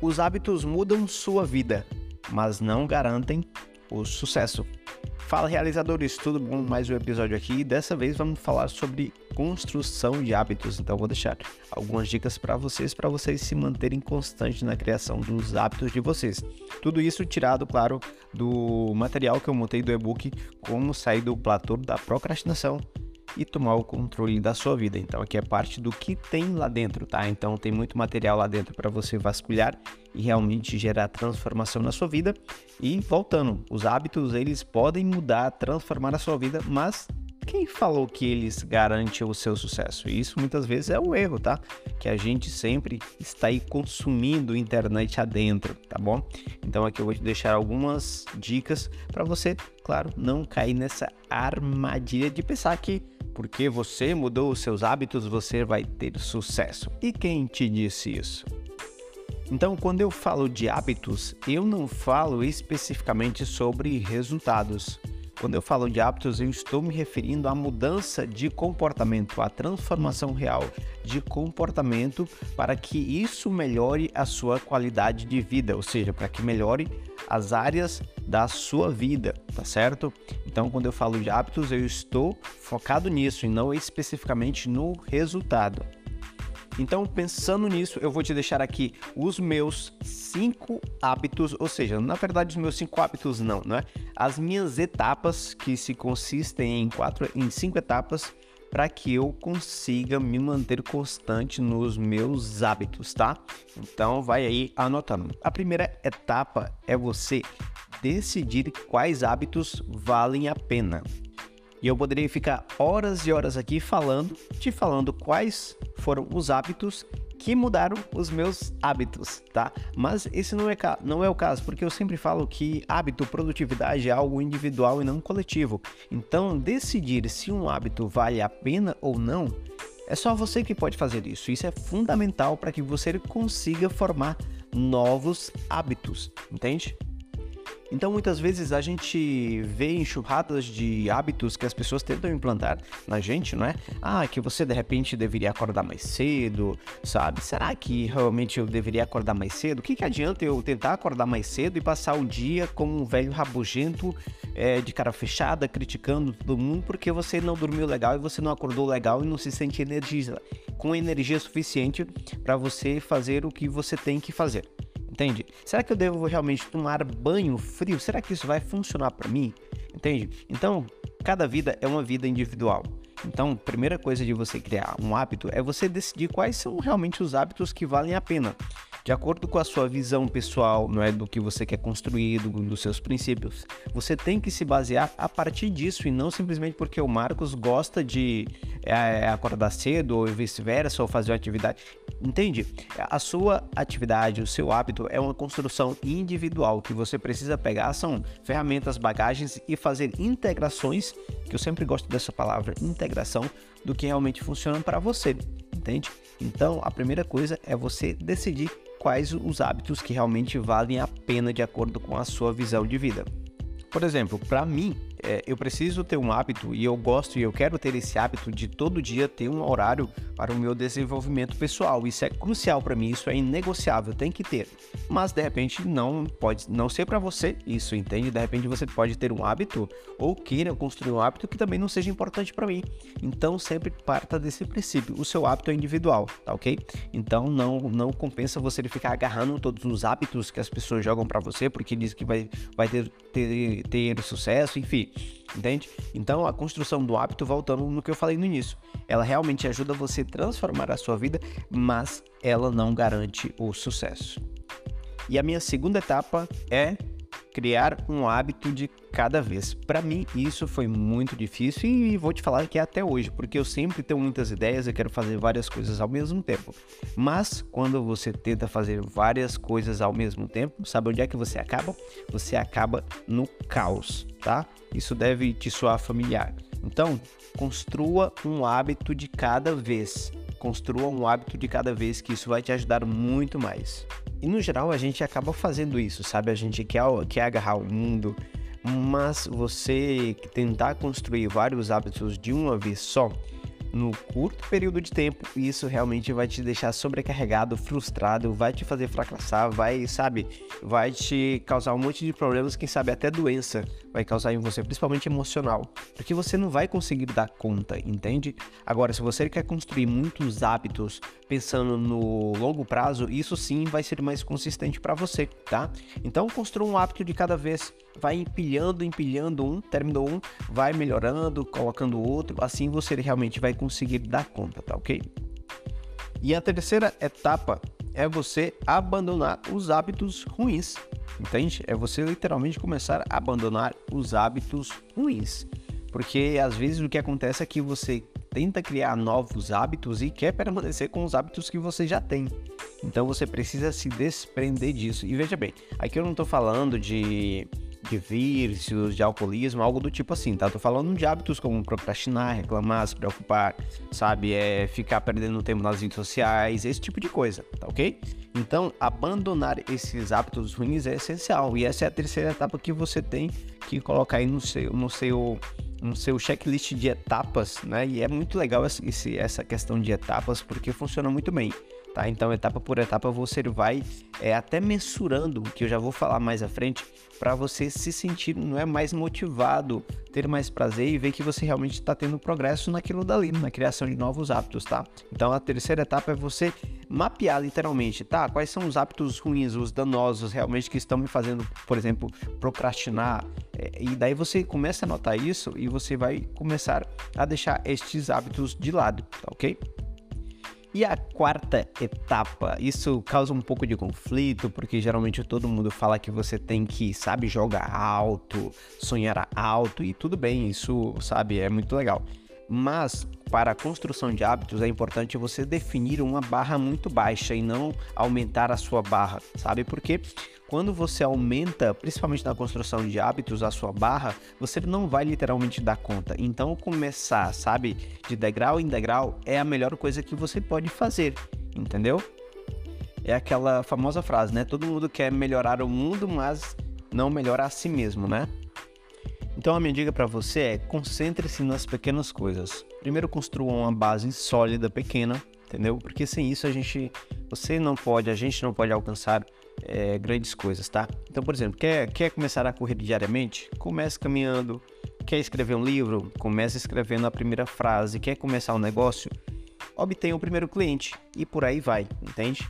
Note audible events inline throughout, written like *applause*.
os hábitos mudam sua vida, mas não garantem o sucesso. Fala realizadores, tudo bom? Mais um episódio aqui. Dessa vez vamos falar sobre construção de hábitos. Então vou deixar algumas dicas para vocês para vocês se manterem constantes na criação dos hábitos de vocês. Tudo isso tirado, claro, do material que eu montei do e-book Como sair do platô da procrastinação e tomar o controle da sua vida. Então aqui é parte do que tem lá dentro, tá? Então tem muito material lá dentro para você vasculhar e realmente gerar transformação na sua vida. E voltando, os hábitos eles podem mudar, transformar a sua vida, mas quem falou que eles garantem o seu sucesso? Isso muitas vezes é um erro, tá? Que a gente sempre está aí consumindo internet adentro, tá bom? Então aqui eu vou te deixar algumas dicas para você, claro, não cair nessa armadilha de pensar que porque você mudou os seus hábitos, você vai ter sucesso. E quem te disse isso? Então, quando eu falo de hábitos, eu não falo especificamente sobre resultados. Quando eu falo de hábitos, eu estou me referindo à mudança de comportamento, à transformação real de comportamento para que isso melhore a sua qualidade de vida, ou seja, para que melhore as áreas da sua vida, tá certo? Então, quando eu falo de hábitos, eu estou focado nisso e não especificamente no resultado. Então, pensando nisso, eu vou te deixar aqui os meus cinco hábitos, ou seja, na verdade, os meus cinco hábitos não, não é? As minhas etapas que se consistem em quatro, em cinco etapas para que eu consiga me manter constante nos meus hábitos, tá? Então, vai aí anotando. A primeira etapa é você decidir quais hábitos valem a pena. E eu poderia ficar horas e horas aqui falando, te falando quais foram os hábitos que mudaram os meus hábitos, tá? Mas esse não é, não é o caso, porque eu sempre falo que hábito, produtividade é algo individual e não coletivo. Então, decidir se um hábito vale a pena ou não é só você que pode fazer isso. Isso é fundamental para que você consiga formar novos hábitos, entende? Então, muitas vezes a gente vê enxurradas de hábitos que as pessoas tentam implantar na gente, não é? Ah, que você de repente deveria acordar mais cedo, sabe? Será que realmente eu deveria acordar mais cedo? O que, que adianta eu tentar acordar mais cedo e passar o dia como um velho rabugento, é, de cara fechada, criticando todo mundo porque você não dormiu legal e você não acordou legal e não se sente energia, com energia suficiente para você fazer o que você tem que fazer? Entende? Será que eu devo realmente tomar banho frio? Será que isso vai funcionar para mim? Entende? Então, cada vida é uma vida individual. Então, primeira coisa de você criar um hábito é você decidir quais são realmente os hábitos que valem a pena de acordo com a sua visão pessoal, não é do que você quer construir, do, dos seus princípios. Você tem que se basear a partir disso e não simplesmente porque o Marcos gosta de é, acordar cedo ou vice-versa ou fazer uma atividade. Entende? A sua atividade, o seu hábito é uma construção individual que você precisa pegar são ferramentas, bagagens e fazer integrações, que eu sempre gosto dessa palavra, integração do que realmente funciona para você, entende? Então, a primeira coisa é você decidir quais os hábitos que realmente valem a pena de acordo com a sua visão de vida. Por exemplo, para mim, é, eu preciso ter um hábito e eu gosto e eu quero ter esse hábito de todo dia ter um horário para o meu desenvolvimento pessoal. Isso é crucial para mim, isso é inegociável, tem que ter. Mas de repente não pode não ser para você isso, entende? De repente você pode ter um hábito ou queira construir um hábito que também não seja importante para mim. Então sempre parta desse princípio. O seu hábito é individual, tá ok? Então não não compensa você ficar agarrando todos os hábitos que as pessoas jogam para você porque diz que vai vai ter, ter, ter sucesso, enfim. Entende? Então, a construção do hábito, voltando no que eu falei no início, ela realmente ajuda você a transformar a sua vida, mas ela não garante o sucesso. E a minha segunda etapa é criar um hábito de cada vez. Para mim, isso foi muito difícil e vou te falar que é até hoje, porque eu sempre tenho muitas ideias e quero fazer várias coisas ao mesmo tempo. Mas quando você tenta fazer várias coisas ao mesmo tempo, sabe onde é que você acaba? Você acaba no caos, tá? Isso deve te soar familiar. Então, construa um hábito de cada vez. Construa um hábito de cada vez que isso vai te ajudar muito mais. E no geral a gente acaba fazendo isso, sabe? A gente quer, quer agarrar o mundo, mas você tentar construir vários hábitos de uma vez só no curto período de tempo, isso realmente vai te deixar sobrecarregado, frustrado, vai te fazer fracassar, vai, sabe, vai te causar um monte de problemas, quem sabe até doença vai causar em você, principalmente emocional, porque você não vai conseguir dar conta, entende? Agora, se você quer construir muitos hábitos pensando no longo prazo, isso sim vai ser mais consistente para você, tá? Então, construa um hábito de cada vez, vai empilhando, empilhando um, terminou um, vai melhorando, colocando outro, assim você realmente vai conseguir dar conta, tá ok? E a terceira etapa é você abandonar os hábitos ruins. Entende? É você literalmente começar a abandonar os hábitos ruins. Porque às vezes o que acontece é que você tenta criar novos hábitos e quer permanecer com os hábitos que você já tem. Então você precisa se desprender disso. E veja bem, aqui eu não estou falando de de vícios, de alcoolismo, algo do tipo assim, tá? Tô falando de hábitos como procrastinar, reclamar, se preocupar, sabe? É ficar perdendo tempo nas redes sociais, esse tipo de coisa, tá ok? Então, abandonar esses hábitos ruins é essencial. E essa é a terceira etapa que você tem que colocar aí no seu, no seu, no seu checklist de etapas, né? E é muito legal esse, essa questão de etapas porque funciona muito bem. Tá? Então, etapa por etapa, você vai é, até mensurando, que eu já vou falar mais à frente, para você se sentir não é mais motivado, ter mais prazer e ver que você realmente está tendo progresso naquilo dali, na criação de novos hábitos, tá? Então, a terceira etapa é você mapear literalmente, tá? Quais são os hábitos ruins, os danosos realmente que estão me fazendo, por exemplo, procrastinar. É, e daí você começa a notar isso e você vai começar a deixar estes hábitos de lado, tá ok? E a quarta etapa, isso causa um pouco de conflito, porque geralmente todo mundo fala que você tem que, sabe, jogar alto, sonhar alto, e tudo bem, isso, sabe, é muito legal. Mas para a construção de hábitos é importante você definir uma barra muito baixa e não aumentar a sua barra, sabe? Porque quando você aumenta, principalmente na construção de hábitos, a sua barra, você não vai literalmente dar conta. Então, começar, sabe, de degrau em degrau é a melhor coisa que você pode fazer, entendeu? É aquela famosa frase, né? Todo mundo quer melhorar o mundo, mas não melhora a si mesmo, né? Então a minha dica para você é concentre-se nas pequenas coisas. Primeiro construa uma base sólida, pequena, entendeu? Porque sem isso a gente, você não pode, a gente não pode alcançar é, grandes coisas, tá? Então, por exemplo, quer, quer começar a correr diariamente? Comece caminhando. Quer escrever um livro? Comece escrevendo a primeira frase. Quer começar um negócio? Obtenha o primeiro cliente e por aí vai, entende?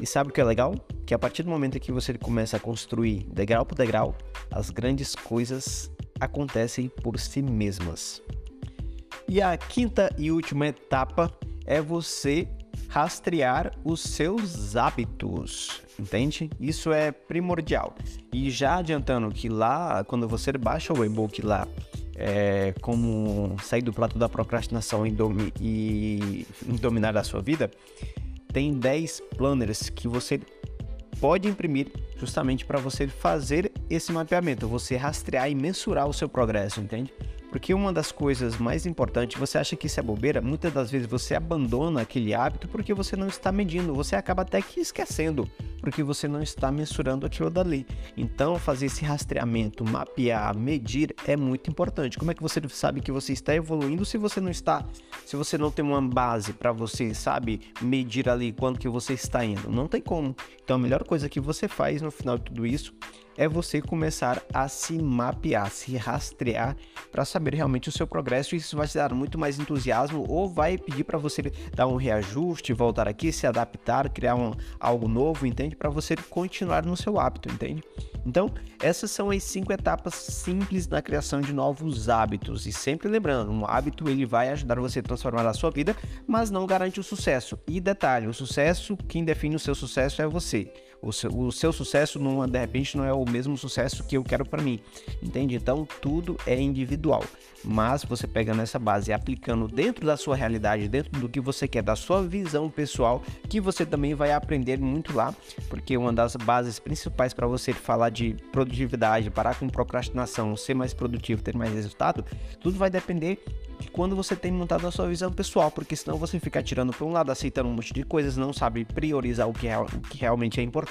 E sabe o que é legal? Que a partir do momento que você começa a construir degrau por degrau, as grandes coisas acontecem por si mesmas. E a quinta e última etapa é você rastrear os seus hábitos, entende? Isso é primordial. E já adiantando que lá, quando você baixa o e-book lá, é, como sair do prato da procrastinação e, domi e *laughs* dominar a sua vida, tem 10 planners que você pode imprimir justamente para você fazer esse mapeamento, você rastrear e mensurar o seu progresso, entende? Porque uma das coisas mais importantes, você acha que isso é bobeira, muitas das vezes você abandona aquele hábito porque você não está medindo, você acaba até que esquecendo, porque você não está mensurando aquilo dali. Então, fazer esse rastreamento, mapear, medir é muito importante. Como é que você sabe que você está evoluindo se você não está, se você não tem uma base para você, sabe, medir ali quanto que você está indo? Não tem como. Então, a melhor coisa que você faz no final de tudo isso é você começar a se mapear, se rastrear para saber realmente o seu progresso. Isso vai te dar muito mais entusiasmo ou vai pedir para você dar um reajuste, voltar aqui, se adaptar, criar um, algo novo, entende? Para você continuar no seu hábito, entende? Então, essas são as cinco etapas simples na criação de novos hábitos. E sempre lembrando, um hábito ele vai ajudar você a transformar a sua vida, mas não garante o sucesso. E detalhe, o sucesso, quem define o seu sucesso é você. O seu, o seu sucesso, não, de repente, não é o mesmo sucesso que eu quero para mim, entende? Então, tudo é individual. Mas você pega nessa base e aplicando dentro da sua realidade, dentro do que você quer, da sua visão pessoal, que você também vai aprender muito lá, porque uma das bases principais para você falar de produtividade, parar com procrastinação, ser mais produtivo, ter mais resultado, tudo vai depender de quando você tem montado a sua visão pessoal, porque senão você fica tirando para um lado, aceitando um monte de coisas, não sabe priorizar o que, é, o que realmente é importante,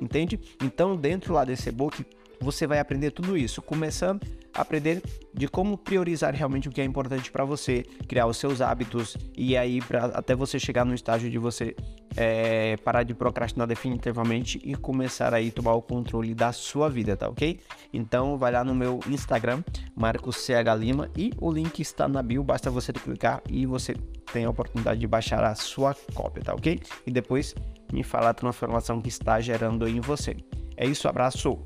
entende? Então, dentro lá desse e-book, você vai aprender tudo isso, começando a aprender de como priorizar realmente o que é importante para você, criar os seus hábitos e aí para até você chegar no estágio de você é, parar de procrastinar definitivamente e começar aí tomar o controle da sua vida, tá ok? Então vai lá no meu Instagram, Marcos CH Lima, e o link está na bio, basta você clicar e você tem a oportunidade de baixar a sua cópia, tá ok? E depois me falar a transformação que está gerando em você. É isso, abraço!